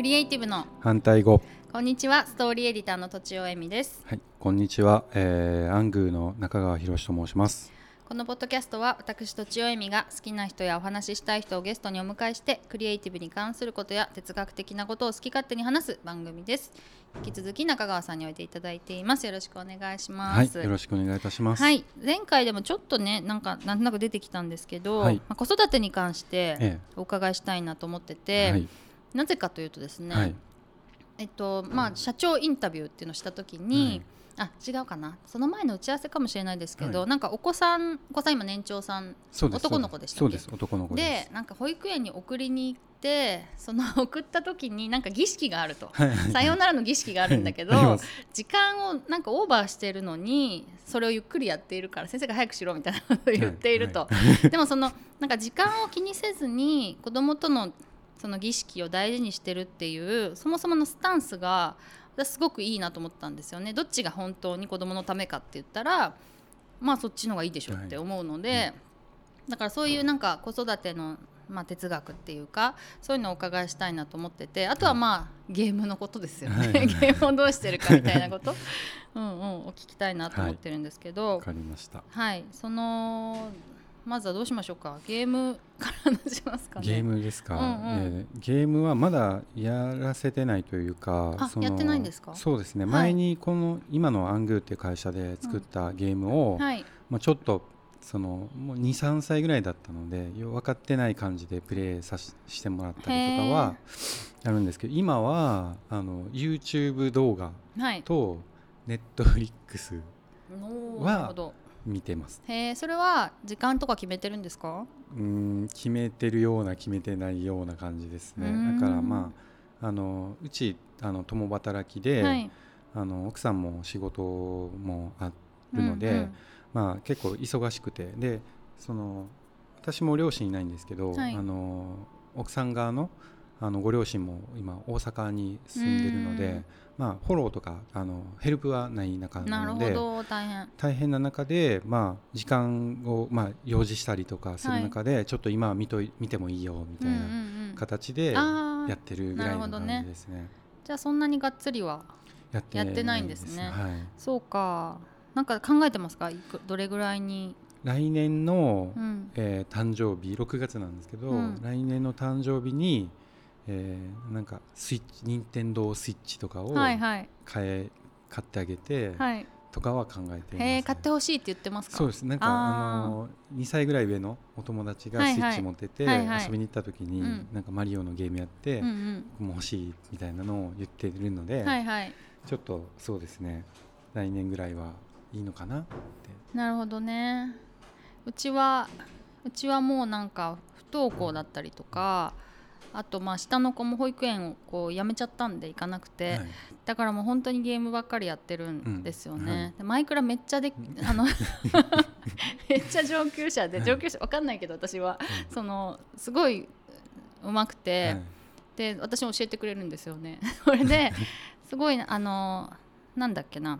クリエイティブの。反対語。こんにちはストーリーエディターのとちおえみです。はいこんにちは、えー、アングーの中川博と申します。このポッドキャストは私とちおえみが好きな人やお話ししたい人をゲストにお迎えしてクリエイティブに関することや哲学的なことを好き勝手に話す番組です。引き続き中川さんにおいていただいています。よろしくお願いします。はいよろしくお願いいたします。はい前回でもちょっとねなんかなんとなく出てきたんですけど、はい。まあ、子育てに関してええ。お伺いしたいなと思ってて、はいなぜかというとですね、はい。えっとまあ、社長インタビューっていうのをした時に、あ違うかな。その前の打ち合わせかもしれないですけど、はなんかお子さんお子さん今年長さん男の子でしたっけ？そうです。男の子でなんか保育園に送りに行ってその送った時になんか儀式があると。はい。さようならの儀式があるんだけど時間をなんかオーバーしてるのにそれをゆっくりやっているから先生が早くしろみたいなことを言っていると、でもそのなんか時間を気にせずに子供とのその儀式を大事にしてるっていうそもそものスタンスが私すごくいいなと思ったんですよね。どっちが本当に子供のためかって言ったらまあそっちの方がいいでしょって思うので、だからそういうなんか子育てのまあ哲学っていうかそういうのをお伺いしたいなと思っててあとはまあゲームのことですよね、はい。ゲームをどうしてるかみたいなこと。うんうんお聞きたいなと思ってるんですけど、わかりました。はい、そのまずはどうしましょうか？ゲームから話しますかね。ゲームですか、うんうんえーゲームはまだやらせてないというかそのあやってないんですか？そうですね、はい前にこの今のアングーっていう会社で作ったゲームを、はい。まあ、ちょっとそのもう23歳ぐらいだったのでよ分かってない感じでプレイさししてもらったりとかはあるんですけど今はあの YouTube 動画はい。と Netflix は。見てます。へえ、それは時間とか決めてるんですか？うーん決めてるような決めてないような感じですね。だからまああのうちあの共働きで、はい。あの奥さんも仕事もあるので、うんうん。まあ、結構忙しくて。でその私も両親いないんですけど、はい。あの奥さん側のあのご両親も今大阪に住んでるのうでん、まあ、フォローとかあのヘルプはない中なのでほど、大変。大変な中で、まあ、時間を、まあ、用事したりとかする中で、ちょっと今は見とい見てもいいよみたいなうん。形でやっ、てるぐらいの感じですね。じゃあそんなにがっつりは。やってないんですねはいそうか。なんか考えてますか？どれぐらいに？来年の、うん。えー誕生日6月なんですけど、うん来年の誕生日に、えーなんかスイッチ任天堂スイッチとかを買はいはい。え買ってあげて、はい。とかは考えています、へえ、買ってほしいって言ってますか？そうですなんかあの2歳ぐらい上のお友達がはいはいスイッチ持ってて、はいはい遊びに行った時に、うんなんかマリオのゲームやって、うんうん。僕も欲しいみたいなのを言ってるので、はいはい。ちょっとそうですね来年ぐらいはいいのかなってなるほどねうちはうちはもうなんか不登校だったりとかあとまあ下の子も保育園をこう辞めちゃったんで行かなくて、はい。だからもう本当にゲームばっかりやってるんですよね、うん。はいでマイクラめっちゃであの めっちゃ上級者ではい。上級者わかんないけど私はそのすごいうまくて、はい。で私も教えてくれるんですよね。それですごいあのなんだっけな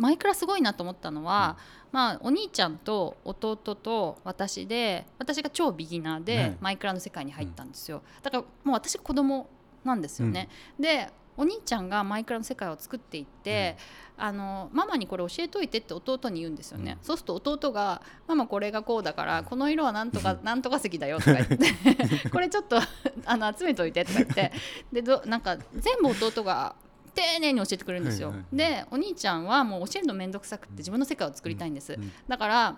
マイクラすごいなと思ったのは、まあお兄ちゃんと弟と私で私が超ビギナーで、はい。マイクラの世界に入ったんですよ。だからもう私子供なんですよね。でお兄ちゃんがマイクラの世界を作っていって、あのママにこれ教えといてって弟に言うんですよね、うん。そうすると弟が「ママこれがこうだからこの色はなんとか なんとか石だよ」とか言って「これちょっとあの集めといて」とか言って。でどなんか全部弟が丁寧に教えてくれるんですよ、はいはい。はいでお兄ちゃんはもう教えるの面倒くさくって自分の世界を作りたいんです、うん。だから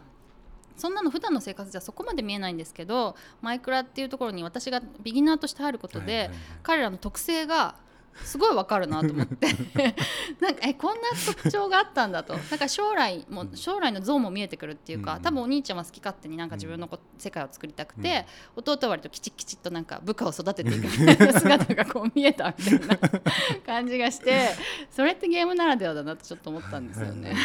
そんなの普段の生活じゃそこまで見えないんですけどマイクラっていうところに私がビギナーとして入ることで、はいはいはい。彼らの特性がすごいわかるなと思って。なんかえこんな特徴があったんだと。なんか将来も将来の像も見えてくるっていうか、うん。多分お兄ちゃんは好き勝手になんか自分のこ世界を作りたくて、弟は割ときちっきちっとなんか部下を育てていくみたいな 姿がこう見えたみたいな感じがしてそれってゲームならではだなとちょっと思ったんですよね。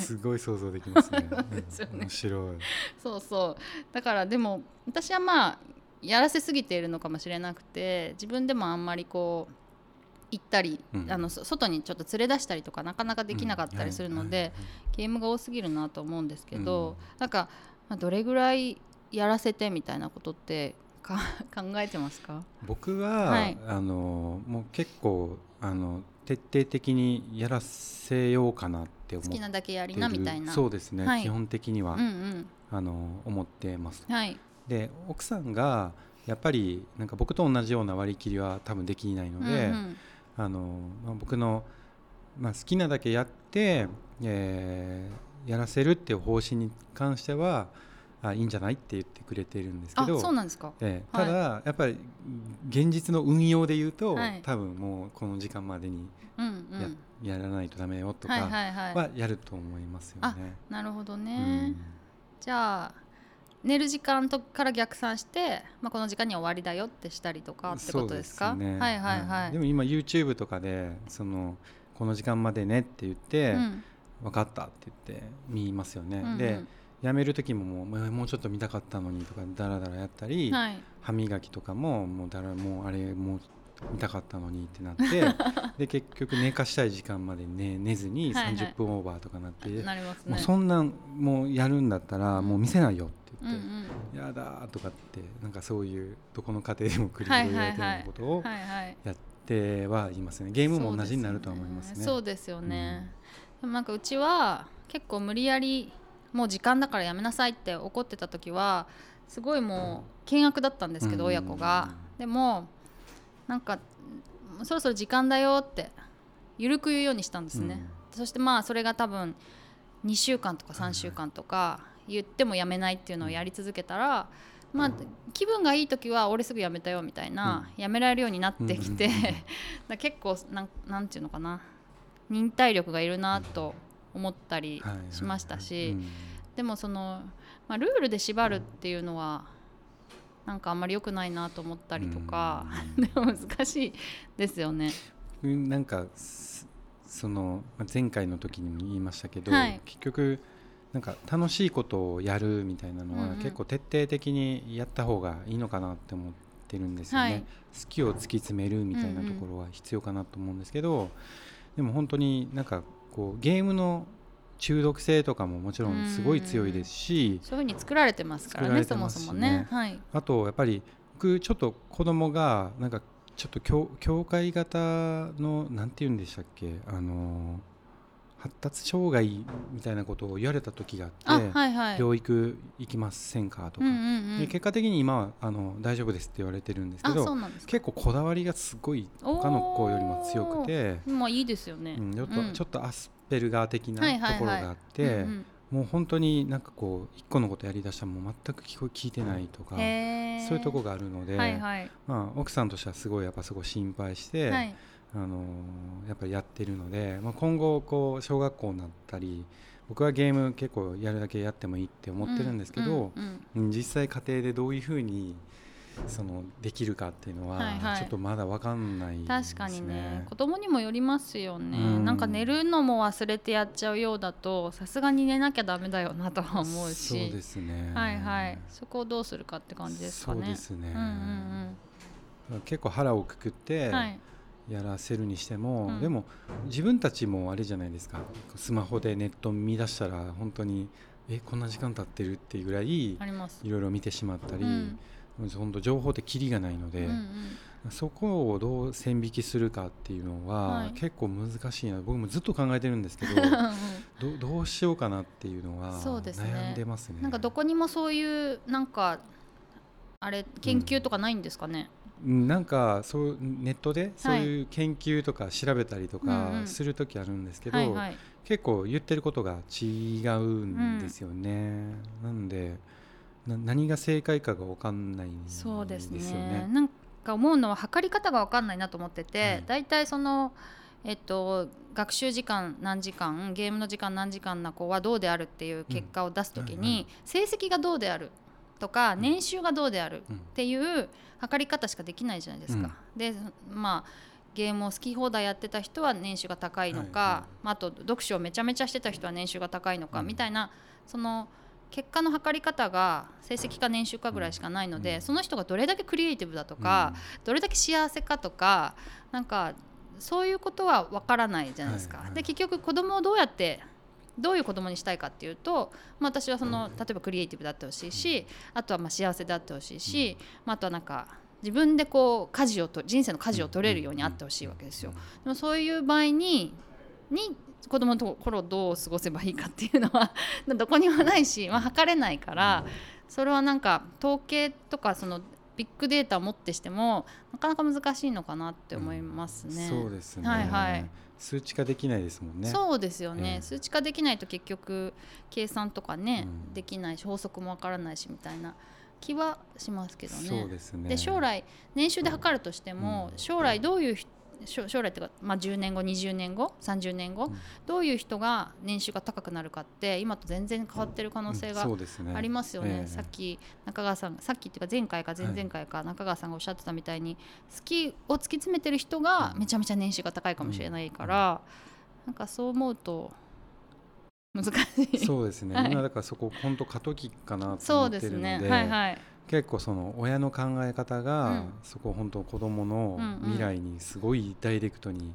すごい想像できますね。ですよね。面白い。そうそう。だからでも私はまあやらせすぎているのかもしれなくて自分でもあんまりこう行ったり、うん。あのそ外にちょっと連れ出したりとかなかなかできなかったりするので、ゲームが多すぎるなと思うんですけど、うん。なんか、まあ、どれぐらいやらせてみたいなことってか 考えてますか？僕は、はい。あのもう結構あの徹底的にやらせようかなって思ってる。好きなだけやりなみたいな。そうですね、はい。基本的には、うんうん。あの思ってます。はい。で奥さんがやっぱりなんか僕と同じような割り切りは多分できないので、うんうんあのまあ、僕の、まあ、好きなだけやって、えーやらせるっていう方針に関してはあいいんじゃないって言ってくれてるんですけあどそうなんですか。ええはい。ただ、やっぱり現実の運用で言うと、はい。多分もうこの時間までにうんうん。や,、やらないとダメよとかはいはいはい。はやると思いますよね。なるほどうね、ん。じゃあ寝る時間とから逆算して、まあ、この時間には終わりだよってしたりとかってことですか？ね。はいはいはい、でも今 YouTube とかでそのこの時間までねって言って、うん。分かったって言って見ますよね。うんうん。でやめる時ももうもうちょっと見たかったのにとかダラダラやったり、はい。歯磨きとかももうだらもうあれもう見たかったのにってなって で結局寝かしたい時間まで寝寝ずにはいはい。30分オーバーとかなって、なりますね。もうそんなんもうやるんだったらもう見せないよってうんうん。やだーとかってなんかそういうどこの家庭でも繰り広げられてるようなことをやってはいますね。ゲームも同じになるとは思いますね。そうですよね、でもなんかうちは結構無理やりもう時間だからやめなさいって怒ってた時はすごいもう険悪だったんですけど、うん。親子が。でもなんかそろそろ時間だよって緩く言うようにしたんですね、そしてまあそれが多分2週間とか3週間とか言ってもやめないっていうのをやり続けたら、まあ気分がいい時は俺すぐやめたよみたいな、やめられるようになってきて、だ結構なんなんていうのかな忍耐力がいるなと思ったりしましたし、うん。でもその、まあ、ルールで縛るっていうのはなんかあんまり良くないなと思ったりとか、うん。でも難しいですよね。うん。なんかすそのまあ前回の時にも言いましたけど、はい。結局なんか楽しいことをやるみたいなのは、結構徹底的にやった方がいいのかなって思ってるんですよね、はい。好きを突き詰めるみたいなところは必要かなと思うんですけど、でも本当になんかこうゲームの中毒性とかももちろんすごい強いですし、そういうふうに作られてますから作らね。そもそもね。はい、あとやっぱり僕ちょっと子供がなんかちょっと教教会型のなんて言うんでしたっけ？あの発達障害みたいなことを言われた時がああって、はいはい。療育行きませんか？とか、うんうんうん。で結果的に今はあの大丈夫ですって言われてるんですけど。結構こだわりがすごい他の子よりも強くて、まあいいですよね。うん、ちょっとうん。ちょっとアスペルガー的なはいはいはい。ところがあって、うんうん。もう本当になんかこう一個のことやりだしたらもう全く聞こ聞いてないとか。そういうとこがあるので、はいはい。まあ、奥さんとしてはすごいやっぱすごい心配して、はいあのーやっぱりやってるので、まあ、今後こう小学校になったり僕はゲーム結構やるだけやってもいいって思ってるんですけど、うんうんうん。実際家庭でどういうふうにそのできるかっていうのははいはい。ちょっとまだ分かんないですね。確かにね。子供にもよりますよね、うん。なんか寝るのも忘れてやっちゃうようだとさすがに寝なきゃダメだよなとは思うし。そうですね。はいはい。そこをどうするかって感じですかね。そうですね。うんうん結構腹をくくって、うんはいやらせるにしても、うん。でも自分たちもあれじゃないですか。スマホでネット見出したら本当にえこんな時間経ってるっていうぐらいいろいろ見てしまったり、うん。本当情報ってキリがないので、うんうん。そこをどう線引きするかっていうのは、はい。結構難しいな。僕もずっと考えてるんですけど どどうしようかなっていうのは悩んでますね。なんかどこにもそういうなんかあれ研究とかないんですかね、うんなんかそうネットでそういう研究とか調べたりとうんかうん。する時あるんですけど、結構言ってることが違うんですよね、なんでな何が正解かが分かんないんですよそうですね。ね。なんか思うのは測り方が分かんないなと思ってて、はい。だいたいそのえっと、学習時間何時間ゲームの時間何時間な子はどうであるっていう結果を出す時に、成績がどうであるとかん。年収がどうであるうん。っていう測り方しかできないじゃないですか。でまあゲームを好き放題やってた人は年収が高いのか、はいはいまあ、あと読書をめちゃめちゃしてた人は年収が高いのか、うん。みたいなその結果の測り方が成績か年収かぐらいしかないので、うん。その人がどれだけクリエイティブだとか、どれだけ幸せかとかなんかそういうことはわからないじゃないですか。で結局子供をどうやってどういう子供にしたいかっていうと、まあ、私はその例えばクリエイティブであってほしいしあとはまあ幸せであってほしいし、まあ、あとはなんか自分でこう舵をと人生の舵を取れるようにあってほしいわけですよ。でもそういう場合にに子供の頃どう過ごせばいいかっていうのは どこにもないし、まあ、測れないからそれはなんか統計とかそのビッグデータをもってしてもなかなか難しいのかなって思いますね。うん、そうですね、はいはい数値化できないですもんね。そうですよね、ええ数値化できないと結局計算とかね、うんできないし法則もわからないしみたいな気はしますけどね。そうですね。で将来年収で測るとしても、うん将来どういう人将将来っていうか、まあ、10年後20年後30年後、うん。どういう人が年収が高くなるかって今と全然変わってる可能性がそうですね。ありますよね、ええ。さっき中川さんさっきっていうか前回か前々回か中川さんがおっしゃってたみたいに好きを突き詰めてる人がめちゃめちゃ年収が高いかもしれないから、なんかそう思うと難しい。そうですね、はい。今だからそこ本当過渡期かなとそうです思ってるので。ね。はいはい結構その親の考え方が、うん。そこ本当子供のうんうん未来にすごいダイレクトに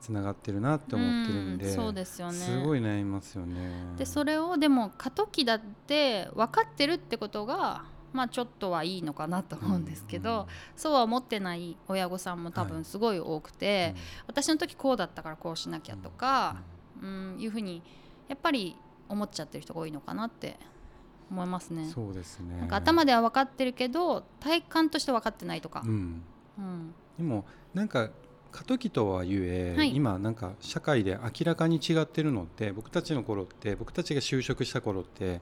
つながってるなって思ってるんで、うん。そうですよね。すごい悩みますよね。でそれをでも過渡期だって分かってるってことがまあちょっとはいいのかなと思うんですけど、うん。そうは思ってない親御さんも多分すごい多くて、私の時こうだったからこうしなきゃとか、うん、いうふうにやっぱり思っちゃってる人が多いのかなって思いますね。そうですね。なんか頭では分かってるけど体感として分かってないとか。う、ん、うん。でもなんか過渡期とはいえ、はい。今なんか社会で明らかに違ってるのって僕たちの頃って僕たちが就職した頃って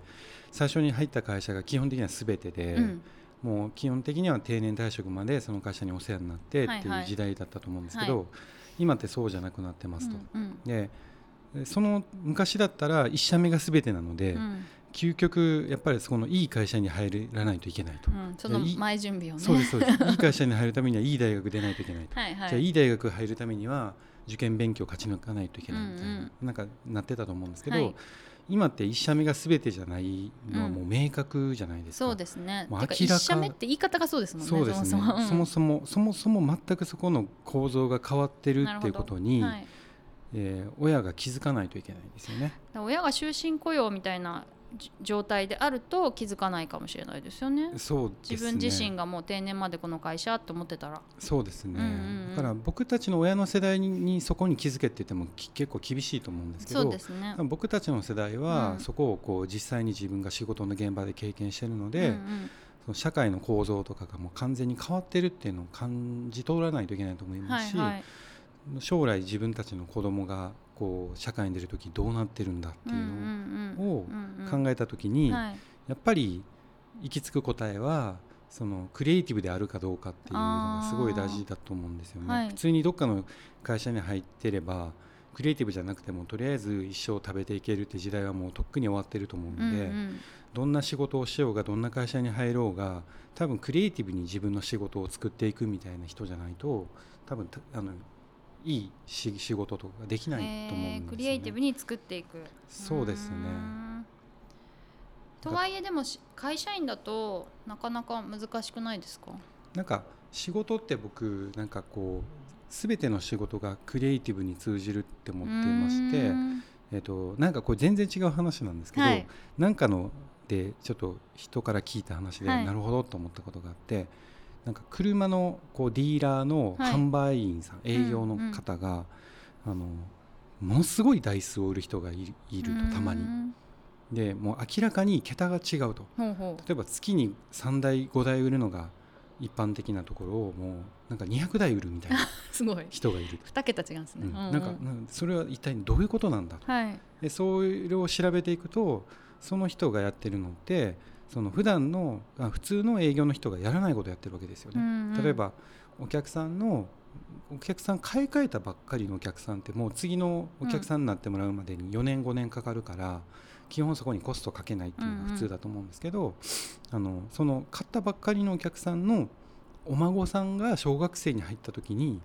最初に入った会社が基本的には全てで、うん。もう基本的には定年退職までその会社にお世話になってってはい。はいいう時代だったと思うんですけど、今ってそうじゃなくなってますと。うんでその昔だったら1社目が全てなので、うんうん究極やっぱりそこのいい会社に入らないといけないと、うんその前準備をね。そうですそうですいい会社に入るためにはいい大学出ないといけないと、はいはい。じゃあいい大学入るためには受験勉強を勝ち抜かないといけないみたいな、うんなんかなってたと思うんですけど、はい今って1社目が全てじゃないのはもう明確じゃないですか。そうですね。もう明らか一社目って言い方がそうですもんね。そうですねそもそも。そもそも全くそこの構造が変わってるっていうことに、はいえー親が気づかないといけないですよね。親が終身雇用みたいなじ状態であると気づかないかもしれないですよね。そうですね自分自身がもう定年までこの会社と思ってたら。そうですね、うんうんうんだから僕たちの親の世代ににそこに気づけって言ってもき結構厳しいと思うんですけそうどですね。僕たちの世代はうんそこをこう実際に自分が仕事の現場で経験してるので、うんうんその社会の構造とかがもう完全に変わってるっていうのを感じ取らないといけないと思いますし、はいはい。将来自分たちの子供がこう社会に出る時どうなってるんだっていうのを考えた時に、はい。やっぱり行き着く答えはそのクリエイティブであるかどうかっていうのがすごい大事だと思うんですよね。はい。普通にどっかの会社に入ってればクリエイティブじゃなくてもとりあえず一生食べていけるって時代はもうとっくに終わってると思うので、うんうん。どんな仕事をしようがどんな会社に入ろうが多分クリエイティブに自分の仕事を作っていくみたいな人じゃないと多分たあのいいし仕事とかができないと思うんですよね。えークリエイティブに作っていく。そうですねとはいえでもし会社員だとなかなか難しくないですか？なんか仕事って僕なんかこう全ての仕事がクリエイティブに通じるって思ってましてえっとなんかこれ全然違う話なんですけど、はいなんかのでちょっと人から聞いた話で、はいなるほどと思ったことがあってなんか車のこうディーラーのはい。販売員さん、営業の方が、あのものすごい台数を売る人がいるいるとたまに。でもう明らかに桁が違うと。例えば月に3台5台売るのが一般的なところをもうなんか200台売るみたいな すごい。人がいると、二桁違うんですね、うん。うんうん。なんかそれは一体どういうことなんだと。はい。でそれを調べていくとその人がやってるのってその普段のあ普通の営業の人がやらないことをやってるわけですよね。うんうん。例えばお客さんのお客さん買い替えたばっかりのお客さんってもう次のお客さんになってもらうまでに4年5年かかるから基本そこにコストかけないっていうのが普通だと思うんですけど、あのその買ったばっかりのお客さんのお孫さんが小学生に入った時に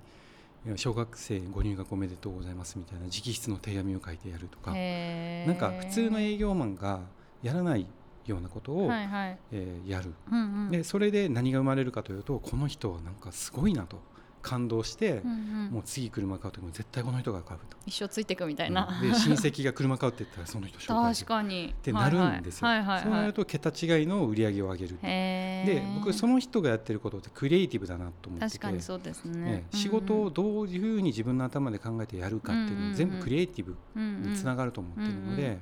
小学生ご入学おめでとうございますみたいな直筆の手紙を書いてやるとか。なんか普通の営業マンがやらないようなことを、はいはい。えーやる。うんうん。でそれで何が生まれるかというとこの人はなんかすごいなと感動して、うんうん。もう次車買う時も絶対この人が買うと。一生ついていくみたいな、で親戚が車買うって言ったらその人紹介する確かに。ってなるんですよ。はいはい。そうなると桁違いの売り上げを上げる。で僕その人がやってることってクリエイティブだなと思ってて確かにそうですね。ね仕事をどういうふうに自分の頭で考えてやるかっていうのうんうん全部クリエイティブにつながると思ってるので、やっぱ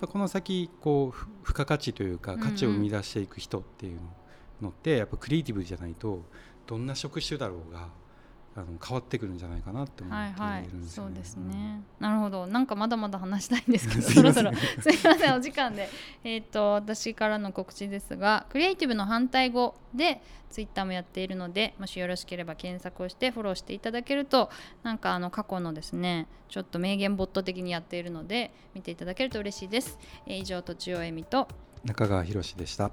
この先こうふ付加価値というか価値を生み出していく人っていうのってやっぱクリエイティブじゃないとどんな職種だろうがあの変わってくるんじゃないかなって思はいはいっているんですよね。そうですね、なるほど。なんかまだまだ話したいんですけど そろそろ。すいませんお時間で。えっ、と私からの告知ですがクリエイティブの反対語でツイッターもやっているのでもしよろしければ検索をしてフォローしていただけるとなんかあの過去のですねちょっと名言ボット的にやっているので見ていただけると嬉しいです、えー以上とちおえみと中川博でした。